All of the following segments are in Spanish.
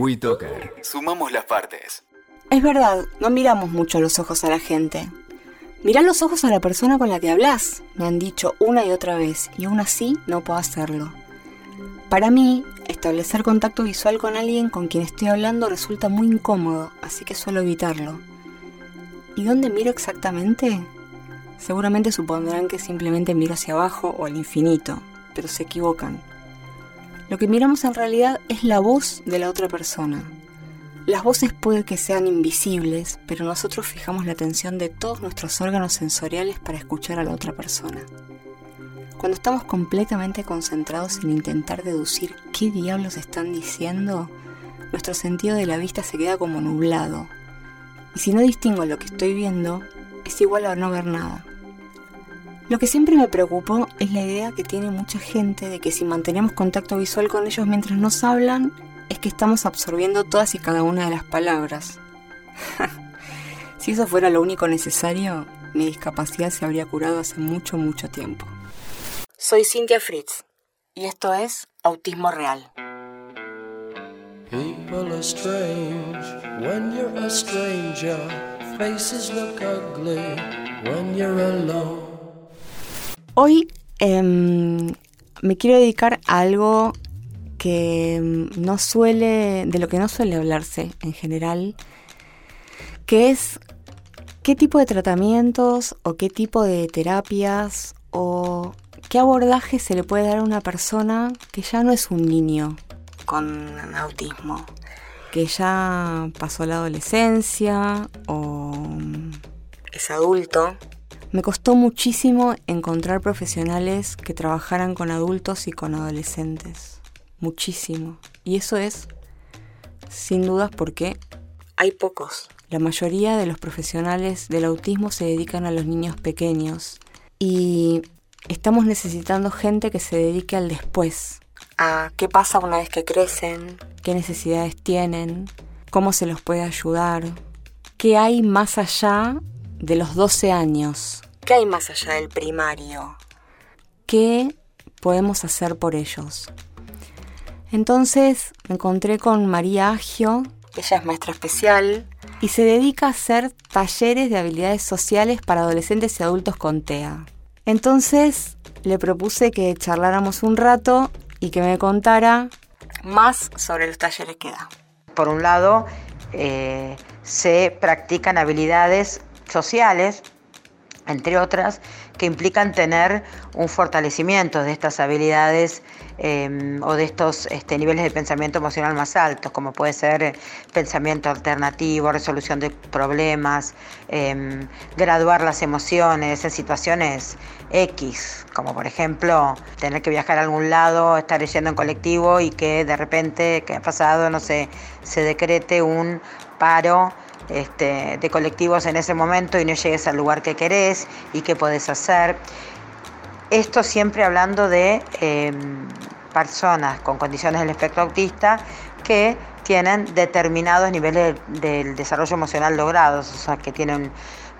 WeToker. Sumamos las partes. Es verdad, no miramos mucho los ojos a la gente. Mirá los ojos a la persona con la que hablas, me han dicho una y otra vez, y aún así no puedo hacerlo. Para mí, establecer contacto visual con alguien con quien estoy hablando resulta muy incómodo, así que suelo evitarlo. ¿Y dónde miro exactamente? Seguramente supondrán que simplemente miro hacia abajo o al infinito, pero se equivocan. Lo que miramos en realidad es la voz de la otra persona. Las voces puede que sean invisibles, pero nosotros fijamos la atención de todos nuestros órganos sensoriales para escuchar a la otra persona. Cuando estamos completamente concentrados en intentar deducir qué diablos están diciendo, nuestro sentido de la vista se queda como nublado. Y si no distingo lo que estoy viendo, es igual a no ver nada. Lo que siempre me preocupó es la idea que tiene mucha gente de que si mantenemos contacto visual con ellos mientras nos hablan, es que estamos absorbiendo todas y cada una de las palabras. si eso fuera lo único necesario, mi discapacidad se habría curado hace mucho, mucho tiempo. Soy Cynthia Fritz y esto es Autismo Real. People are strange. Hoy em, me quiero dedicar a algo que em, no suele, de lo que no suele hablarse en general, que es qué tipo de tratamientos o qué tipo de terapias o qué abordaje se le puede dar a una persona que ya no es un niño con autismo, que ya pasó la adolescencia o es adulto me costó muchísimo encontrar profesionales que trabajaran con adultos y con adolescentes. Muchísimo. Y eso es, sin dudas, porque hay pocos. La mayoría de los profesionales del autismo se dedican a los niños pequeños. Y estamos necesitando gente que se dedique al después. A qué pasa una vez que crecen, qué necesidades tienen, cómo se los puede ayudar, qué hay más allá de los 12 años. ¿Qué hay más allá del primario? ¿Qué podemos hacer por ellos? Entonces me encontré con María Agio, ella es maestra especial y se dedica a hacer talleres de habilidades sociales para adolescentes y adultos con TEA. Entonces le propuse que charláramos un rato y que me contara más sobre los talleres que da. Por un lado, eh, se practican habilidades sociales, entre otras, que implican tener un fortalecimiento de estas habilidades em, o de estos este, niveles de pensamiento emocional más altos, como puede ser eh, pensamiento alternativo, resolución de problemas, em, graduar las emociones en situaciones X, como por ejemplo tener que viajar a algún lado, estar yendo en colectivo y que de repente, que ha pasado, no sé, se decrete un paro este, de colectivos en ese momento y no llegues al lugar que querés y qué podés hacer. Esto siempre hablando de em, personas con condiciones del espectro autista que tienen determinados niveles del desarrollo emocional logrados, o sea, que tienen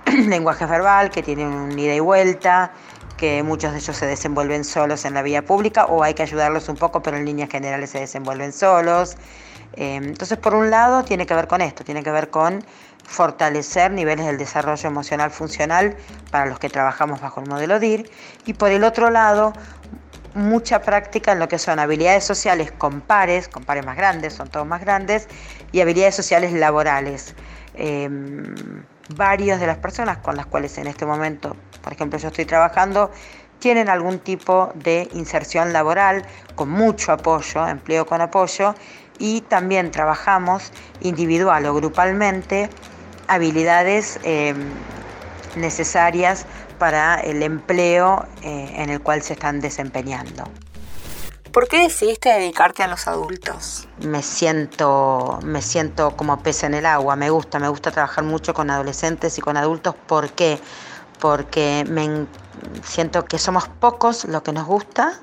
lenguaje verbal, que tienen un ida y vuelta, que muchos de ellos se desenvuelven solos en la vía pública o hay que ayudarlos un poco, pero en líneas generales se desenvuelven solos. Em, entonces, por un lado, tiene que ver con esto, tiene que ver con fortalecer niveles del desarrollo emocional funcional para los que trabajamos bajo el modelo DIR y por el otro lado, mucha práctica en lo que son habilidades sociales con pares, con pares más grandes, son todos más grandes, y habilidades sociales laborales. Em, varios de las personas con las cuales en este momento, por ejemplo, yo estoy trabajando, tienen algún tipo de inserción laboral con mucho apoyo, empleo con apoyo, y también trabajamos individual o grupalmente habilidades eh, necesarias para el empleo eh, en el cual se están desempeñando. ¿Por qué decidiste dedicarte a los adultos? Me siento, me siento como pez en el agua, me gusta, me gusta trabajar mucho con adolescentes y con adultos. ¿Por qué? Porque me siento que somos pocos lo que nos gusta,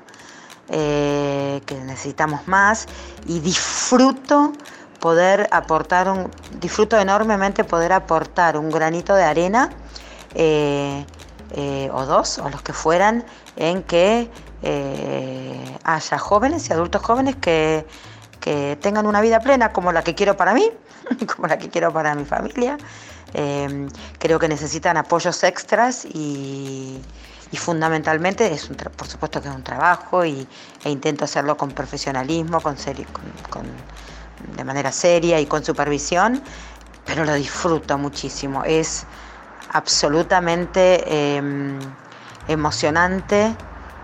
eh, que necesitamos más y disfruto poder aportar un, disfruto enormemente poder aportar un granito de arena eh, eh, o dos o los que fueran en que haya jóvenes y adultos jóvenes que, que tengan una vida plena como la que quiero para mí, como la que quiero para mi familia. Em, creo que necesitan apoyos extras y, fundamentalmente es por supuesto que es un trabajo y, e intento hacerlo con profesionalismo, con, de manera seria y con supervisión, pero lo disfruto muchísimo. Es absolutamente em, emocionante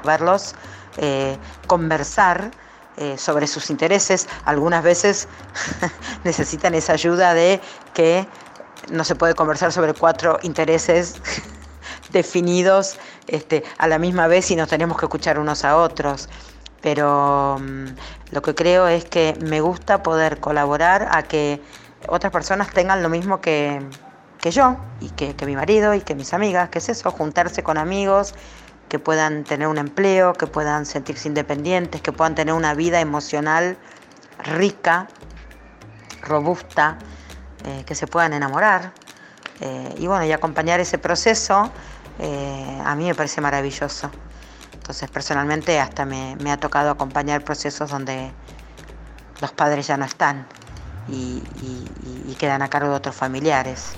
verlos eh, conversar eh, sobre sus intereses. Algunas veces necesitan esa ayuda de que no se puede conversar sobre cuatro intereses definidos este, a la misma vez y nos tenemos que escuchar unos a otros. Pero mm, lo que creo es que me gusta poder colaborar a que otras personas tengan lo mismo que, que yo y que, que mi marido y que mis amigas, que es eso, juntarse con amigos que puedan tener un empleo, que puedan sentirse independientes, que puedan tener una vida emocional rica, robusta, eh, que se puedan enamorar. Eh, y bueno, y acompañar ese proceso eh, a mí me parece maravilloso. Entonces personalmente hasta me, ha tocado acompañar procesos donde los padres ya no están y quedan a cargo de otros familiares.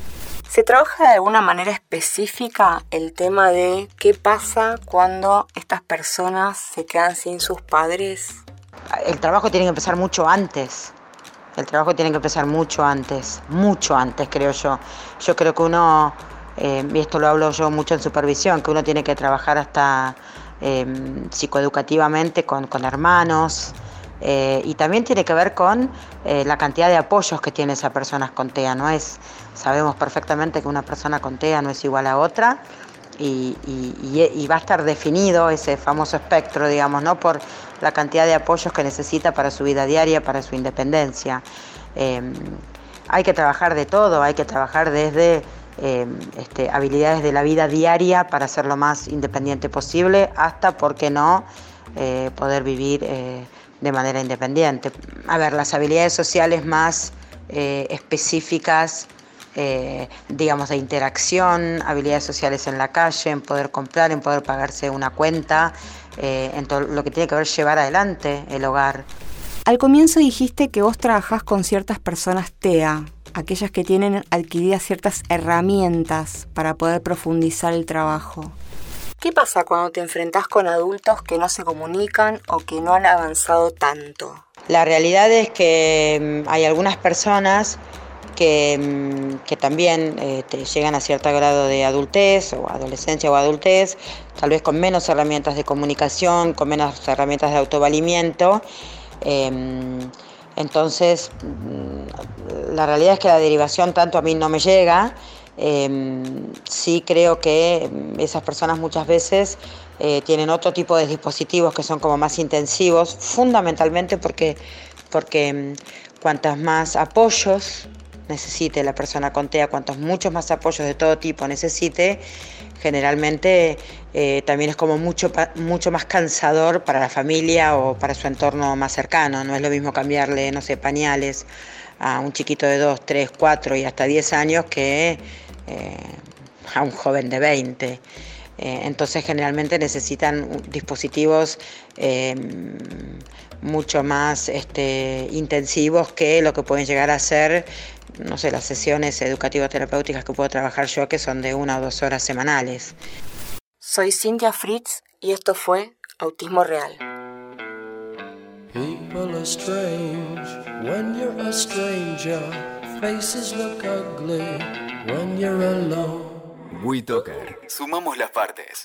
¿Se trabaja de alguna manera específica el tema de qué pasa cuando estas personas se quedan sin sus padres? El trabajo tiene que empezar mucho antes. El trabajo tiene que empezar mucho antes, mucho antes creo yo. Yo creo que uno, eh, y esto lo hablo yo mucho en supervisión, que uno tiene que trabajar hasta eh, psicoeducativamente con, con hermanos, eh, y también tiene que ver con la cantidad de apoyos que tiene esa persona con TEA. No es, sabemos perfectamente que una persona con TEA no es igual a otra y, va a estar definido ese famoso espectro, digamos, ¿no? por la cantidad de apoyos que necesita para su vida diaria, para su independencia. Em, hay que trabajar de todo, hay que trabajar desde em, este, habilidades de la vida diaria para ser lo más independiente posible, hasta, ¿por qué no?, eh, poder vivir de manera independiente. A ver, las habilidades sociales más eh, específicas, eh, digamos, de interacción, habilidades sociales en la calle, en poder comprar, en poder pagarse una cuenta, eh, en todo lo que tiene que ver llevar adelante el hogar. Al comienzo dijiste que vos trabajás con ciertas personas TEA, aquellas que tienen adquiridas ciertas herramientas para poder profundizar el trabajo. ¿Qué pasa cuando te enfrentas con adultos que no se comunican o que no han avanzado tanto? La realidad es que mm, hay algunas personas que, mm, también eh, llegan a cierto grado de adultez o adolescencia o adultez, tal vez con menos herramientas de comunicación, con menos herramientas de autovalimiento. Em, entonces, mm, la realidad es que la derivación tanto a mí no me llega Em, sí creo que esas personas muchas veces eh, tienen otro tipo de dispositivos que son como más intensivos, fundamentalmente porque, porque cuantas más apoyos necesite la persona con TEA, cuantos muchos más apoyos de todo tipo necesite, generalmente eh, también es como mucho, mucho más cansador para la familia o para su entorno más cercano. No es lo mismo cambiarle, no sé, pañales a un chiquito de 2, 3, 4 y hasta 10 años que eh, a un joven de 20. Eh, entonces generalmente necesitan dispositivos em, mucho más este, intensivos que lo que pueden llegar a ser, no sé, las sesiones educativas terapéuticas que puedo trabajar yo, que son de una o dos horas semanales. Soy Cynthia Fritz y esto fue Autismo Real. Sumamos las partes.